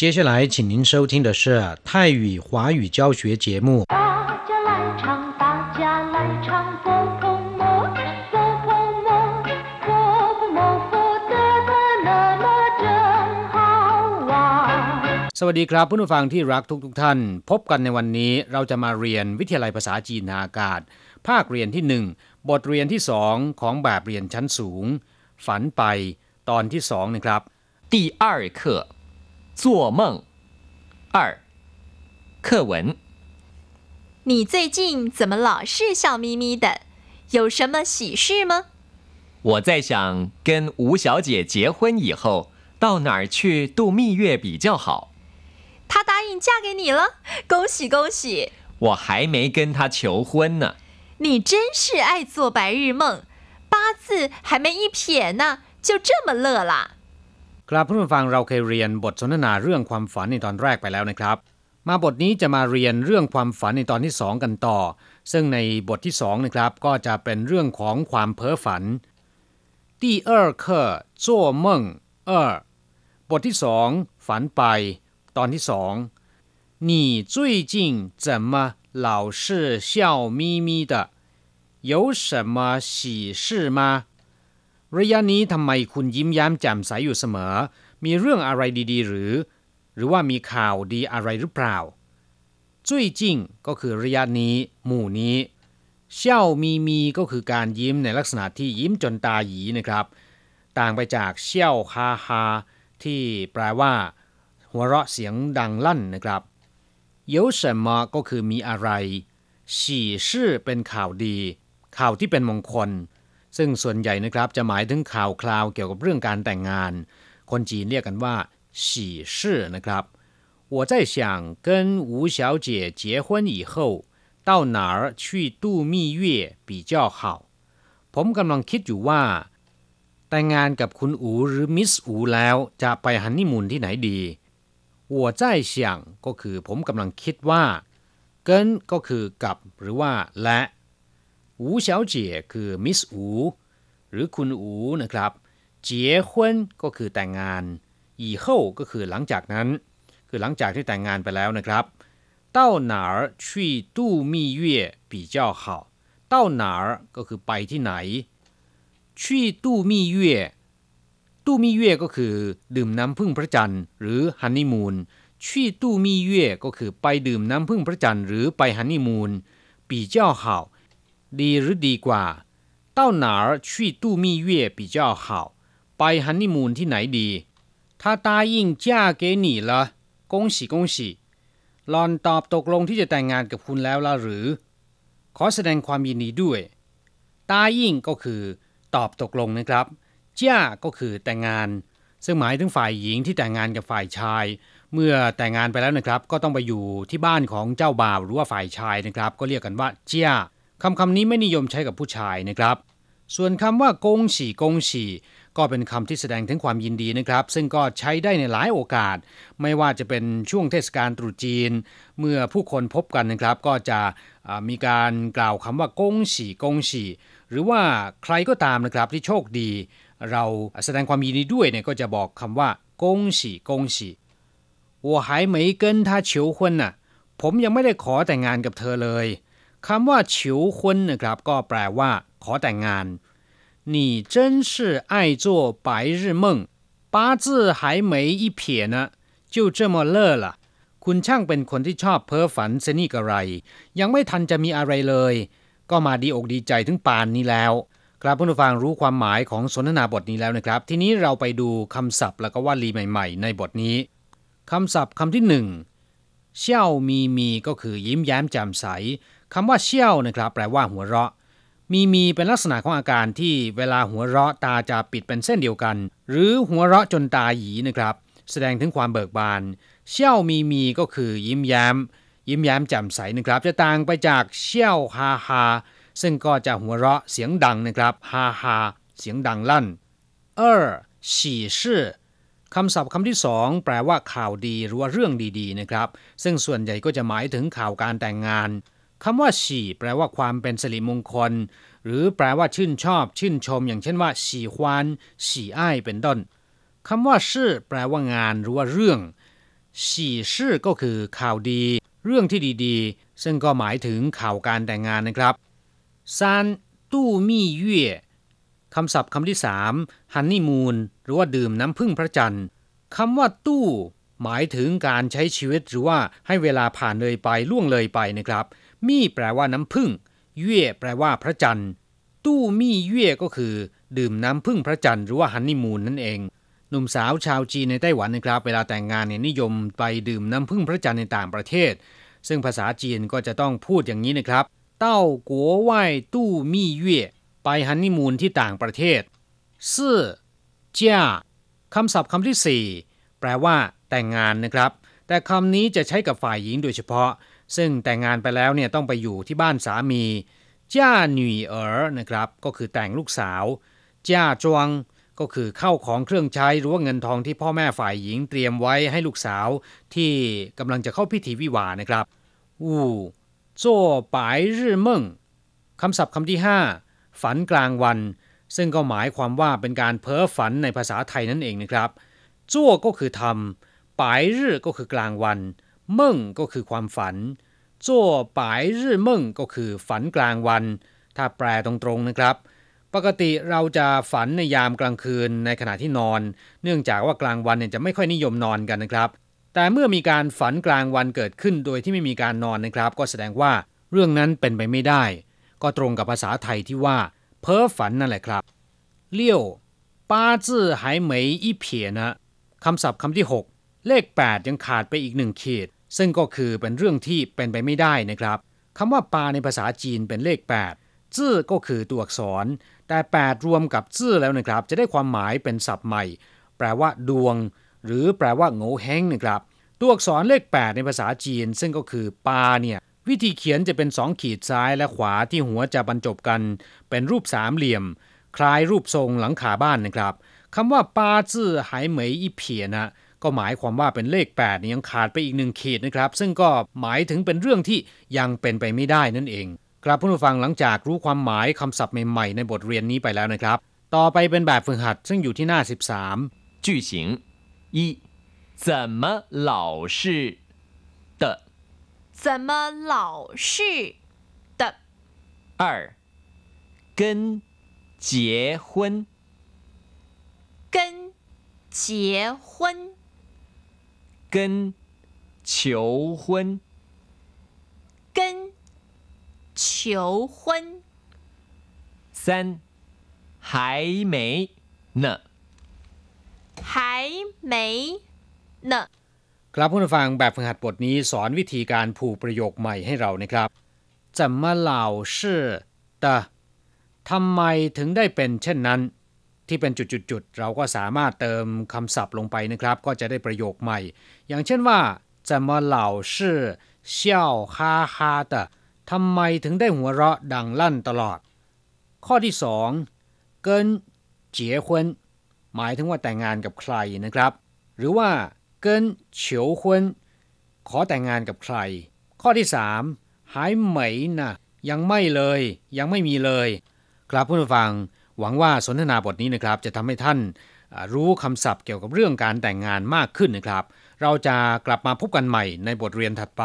接下来，请您收听的是泰语华语教学节目。大家来唱，大家来唱，佛婆摩，佛婆摩，佛婆摩，佛得得那么真好玩。 สวัสดีครับผู้ฟังที่รักทุกทท่าน พบกันในวันนี้เราจะมาเรียนวิทยาลัยภาษาจีนนาอากาศ ภาคเรียนที่หนึ่งบทเรียนที่สองของแบบเรียนชั้นสูง ฝันไปตอนที่สองนะครับ 第二课， 做梦。二，课文。你最近怎么老是笑眯眯的？有什么喜事吗？我在想，跟吴小姐结婚以后，到哪儿去度蜜月比较好？她答应嫁给你了，恭喜恭喜！我还没跟她求婚呢。你真是爱做白日梦，八字还没一撇呢，就这么乐啦？ ครับผู้ฟังเราเคยเรียนบทสนทนาเรื่องความฝันในตอนแรกไปแล้วนะครับ มาบทนี้จะมาเรียนเรื่องความฝันในตอนที่สองกันต่อ ซึ่งในบทที่สองนะครับก็จะเป็นเรื่องของความเพ้อฝัน第二课做梦二บทที่สองฝันไป ตอนที่สอง你最近怎么老是笑眯眯的有什么喜事吗 ระยะนี้ทำไมคุณยิ้มย้มแจ่มใสอยู่เสมอ มีเรื่องอะไรดีๆ หรือ หรือว่ามีข่าวดีอะไรหรือเปล่าจุ้ยจิ้งก็คือระยะนี้ หมู่นี้เชี่ยวมีมีก็คือการยิ้มในลักษณะที่ยิ้มจนตาหยีนะครับ ต่างไปจากเชี่ยวฮาฮาที่แปลว่า หัวเราะเสียงดังลั่นนะครับเยวเฉมาก็คือมีอะไรฉี่ชื่อเป็นข่าวดี ข่าวที่เป็นมงคล ซึ่งส่วนใหญ่นะครับจะหมายถึงข่าวคราวเกี่ยวกับเรื่องการแต่งงาน คนจีนเรียกกันว่า喜事นะครับ我在想跟吴小姐结婚以后到哪儿去度蜜月比较好ผมกำลังคิดอยู่ว่า แต่งงานกับคุณอูหรือมิสอูแล้วจะไปฮันนีมูนที่ไหนดี我在想ก็คือผมกำลังคิดว่าเกินก็คือกับหรือว่าและ 吴小姐คือมิสอูหรือคุณอูนะครับเจี๋ยฮวนก็คือแต่งงานอีเฮ่าก็คือหลังจากนั้น คือหลังจากที่แต่งงานไปแล้วนะครับเต้าหนาชี่ตู้มีเย่ปีเจ้าเข่าเต้าหนาก็คือไปที่ไหนชีตู้มีเย่ตู้มีเย่ก็คือดื่มน้ำพึ่งพระจันทร์หรือฮันนี่มูนชี่ตู้มีเย่ก็คือไปดื่มน้ำพึ่งพระจันทร์หรือไปฮันนี่มูนปีเจ้าเข่า ดีหรือดีกว่า到哪儿去度蜜月比较好ไปฮันนีมูนที่ไหนดี他答应嫁给你了恭喜恭喜หลอนตอบตกลงที่จะแต่งงานกับคุณแล้วล่ะหรือ ขอแสดงความยินดีด้วยตายิ่งก็คือ ตอบตกลงนะครับจ้าก็คือแต่งงาน ซึ่งหมายถึงฝ่ายหญิงที่แต่งงานกับฝ่ายชาย เมื่อแต่งงานไปแล้วนะครับ ก็ต้องไปอยู่ที่บ้านของเจ้าบ่าวหรือว่าฝ่ายชายนะครับ ก็เรียกกันว่าเจ้า คำคำนี้ไม่นิยมใช้กับผู้ชายนะครับ ส่วนคำว่ากงฉีกงฉีก็เป็นคำที่แสดงถึงความยินดีนะครับ ซึ่งก็ใช้ได้ในหลายโอกาส ไม่ว่าจะเป็นช่วงเทศกาลตรุษจีน เมื่อผู้คนพบกันนะครับ ก็จะอ่ามีการกล่าวคำว่ากงฉีกงฉีหรือว่าใครก็ตามนะครับที่โชคดี เราแสดงความยินดีด้วยเนี่ยก็จะบอกคำว่ากงฉีกงฉี我还没跟他求婚น่ะผมยังไม่ได้ขอแต่งงานกับเธอเลย คำว่า求婚นะครับ ก็แปลว่า ขอแต่งงาน 你真是爱做白日梦八字还没一撇呢就这么乐了คุณช่างเป็นคนที่ชอบเพ้อฝันเสนี่กระไร ยังไม่ทันจะมีอะไรเลย ก็มาดีอกดีใจถึงปานนี้แล้ว ครับผู้ฟังรู้ความหมายของสนทนาบทนี้แล้วนะครับ ทีนี้เราไปดูคำศัพท์แล้วก็วลีใหม่ ๆ ในบทนี้คำศัพท์คำที่หนึ่งเชี่ยวมีมีก็คือยิ้มแย้มแจ่มใส คำว่าเชี่ยวนะครับแปลว่าหัวเราะ มีมีเป็นลักษณะของอาการที่เวลาหัวเราะตาจะปิดเป็นเส้นเดียวกัน หรือหัวเราะจนตาหยีนะครับ แสดงถึงความเบิกบาน เชี่ยวมีมีก็คือยิ้มแย้ม ยิ้มแย้มแจ่มใสนะครับ จะต่างไปจากเชี่ยวฮาฮาซึ่งก็จะหัวเราะเสียงดังนะครับฮาฮาเสียงดังลั่นเออฉี่ชื่อคำศัพท์คำที่สองแปลว่าข่าวดีหรือว่าเรื่องดีๆนะครับ ซึ่งส่วนใหญ่ก็จะหมายถึงข่าวการแต่งงาน คำว่าฉี่แปลว่าความเป็นสิริมงคล หรือแปลว่าชื่นชอบ ชื่นชม อย่างเช่นว่าฉี่ควานฉี่อ้ายเป็นต้นคำว่าชื่อแปลว่างานหรือว่าเรื่อง喜事ก็คือข่าวดี เรื่องที่ดีๆ ซึ่งก็หมายถึงข่าวการแต่งงานนะครับซานตู้มี่เย่คำศัพท์คำที่สามฮันนี่มูนหรือว่าดื่มน้ำพึ่งพระจันทร์คำว่าตู้หมายถึงการใช้ชีวิตหรือว่าให้เวลาผ่านเลยไปล่วงเลยไปนะครับ มี่แปลว่าน้ำพึ่งเย่แปลว่าพระจันทร์ ตู้มี่เย่ก็คือ ดื่มน้ำพึ่งพระจันทร์หรือว่าฮันนีมูนนั่นเองหนุ่มสาวชาวจีนในไต้หวันนะครับ เวลาแต่งงานเนี่ยนิยมไปดื่มน้ำพึ่งพระจันทร์ในต่างประเทศ ซึ่งภาษาจีนก็จะต้องพูดอย่างนี้นะครับ เต้ากัวไหว้ตู้มี่เย่ไปฮันนีมูนที่ต่างประเทศซื่อจ้าคำศัพท์คำที่สี่แปลว่าแต่งงานนะครับ แต่คำนี้จะใช้กับฝ่ายหญิงโดยเฉพาะ ซึ่งแต่งงานไปแล้วเนี่ยต้องไปอยู่ที่บ้านสามีจ้าหนุ่ยเอ๋อนะครับ ก็คือแต่งลูกสาวจ้าจวงก็คือเข้าของเครื่องใช้หรือว่าเงินทองที่พ่อแม่ฝ่ายหญิงเตรียมไว้ให้ลูกสาวที่กำลังจะเข้าพิธีวิวานะครับอู่โจ้ปายรื่เมิงคำศัพท์คำที่ 5 ฝันกลางวัน ซึ่งก็หมายความว่าเป็นการเพ้อฝันในภาษาไทยนั่นเองนะครับจ้วก็คือทำปายรื่ก็คือกลางวัน มิงก็คือความฝันจ้วปายรื่เมิงก็คือฝันกลางวัน ถ้าแปลตรงๆนะครับ ปกติเราจะฝันในยามกลางคืนในขณะที่นอน เนื่องจากว่ากลางวันเนี่ยจะไม่ค่อยนิยมนอนกันนะครับ แต่เมื่อมีการฝันกลางวันเกิดขึ้นโดยที่ไม่มีการนอนนะครับ ก็แสดงว่าเรื่องนั้นเป็นไปไม่ได้ ก็ตรงกับภาษาไทยที่ว่า เพ้อฝันนั่นแหละครับเลี้ยวป้าจื้อหายเหมยอีเพียนะคำศัพท์คำที่ 6 เลข 8 ยังขาดไปอีกหนึ่งขีด ซึ่งก็คือเป็นเรื่องที่เป็นไปไม่ได้นะครับคำว่าปาในภาษาจีนเป็นเลข 8 จื้อก็คือตัวอักษร แต่ 8 รวมกับจื้อแล้วนะครับ จะได้ความหมายเป็นศัพท์ใหม่ แปลว่า ดวง หรือแปลว่าโง่แห้งนะครับ ตัวอักษรเลข 8 ในภาษาจีน ซึ่งก็คือปาเนี่ยวิธีเขียนจะเป็น 2 ขีดซ้ายและขวาที่หัวจะบรรจบกัน เป็นรูปสามเหลี่ยม คล้ายรูปทรงหลังคาบ้านนะครับคำว่าปาจื้อหายเหมยอีเพียนะ ก็หมายความว่าเป็นเลข8นี่ยังขาดไปอีกหนึ่งขีดนะครับ ซึ่งก็หมายถึงเป็นเรื่องที่ยังเป็นไปไม่ได้นั่นเอง ครับผู้ฟังหลังจากรู้ความหมายคำศัพท์ใหม่ๆในบทเรียนนี้ไปแล้วนะครับ ต่อไปเป็นแบบฝึกหัด ซึ่งอยู่ที่หน้า 13句型一，怎么老是的？怎么老是的？二，跟结婚跟结婚 跟求婚跟求婚三，还没呢。还没呢。 ครับผู้ฟังแบบฝึกหัดบทนี้สอนวิธีการผูกประโยคใหม่ให้เรานะครับ怎么老是的ทำไมถึงได้เป็นเช่นนั้น ที่เป็นจุดๆๆ เราก็สามารถเติมคำศัพท์ลงไปนะครับ ก็จะได้ประโยคใหม่ อย่างเช่นว่า怎么老是笑哈哈的ทำไมถึงได้หัวเราะดังลั่นตลอด ข้อที่สอง跟结婚หมายถึงว่าแต่งงานกับใครนะครับ หรือว่า跟求婚ขอแต่งงานกับใคร ข้อที่สามหายเหมยนะยังไม่เลย ยังไม่มีเลย ครับผู้ฟัง หวังว่าสนทนาบทนี้นะครับ จะทำให้ท่านรู้คำศัพท์เกี่ยวกับเรื่องการแต่งงานมากขึ้นนะครับ เราจะกลับมาพบกันใหม่ในบทเรียนถัดไป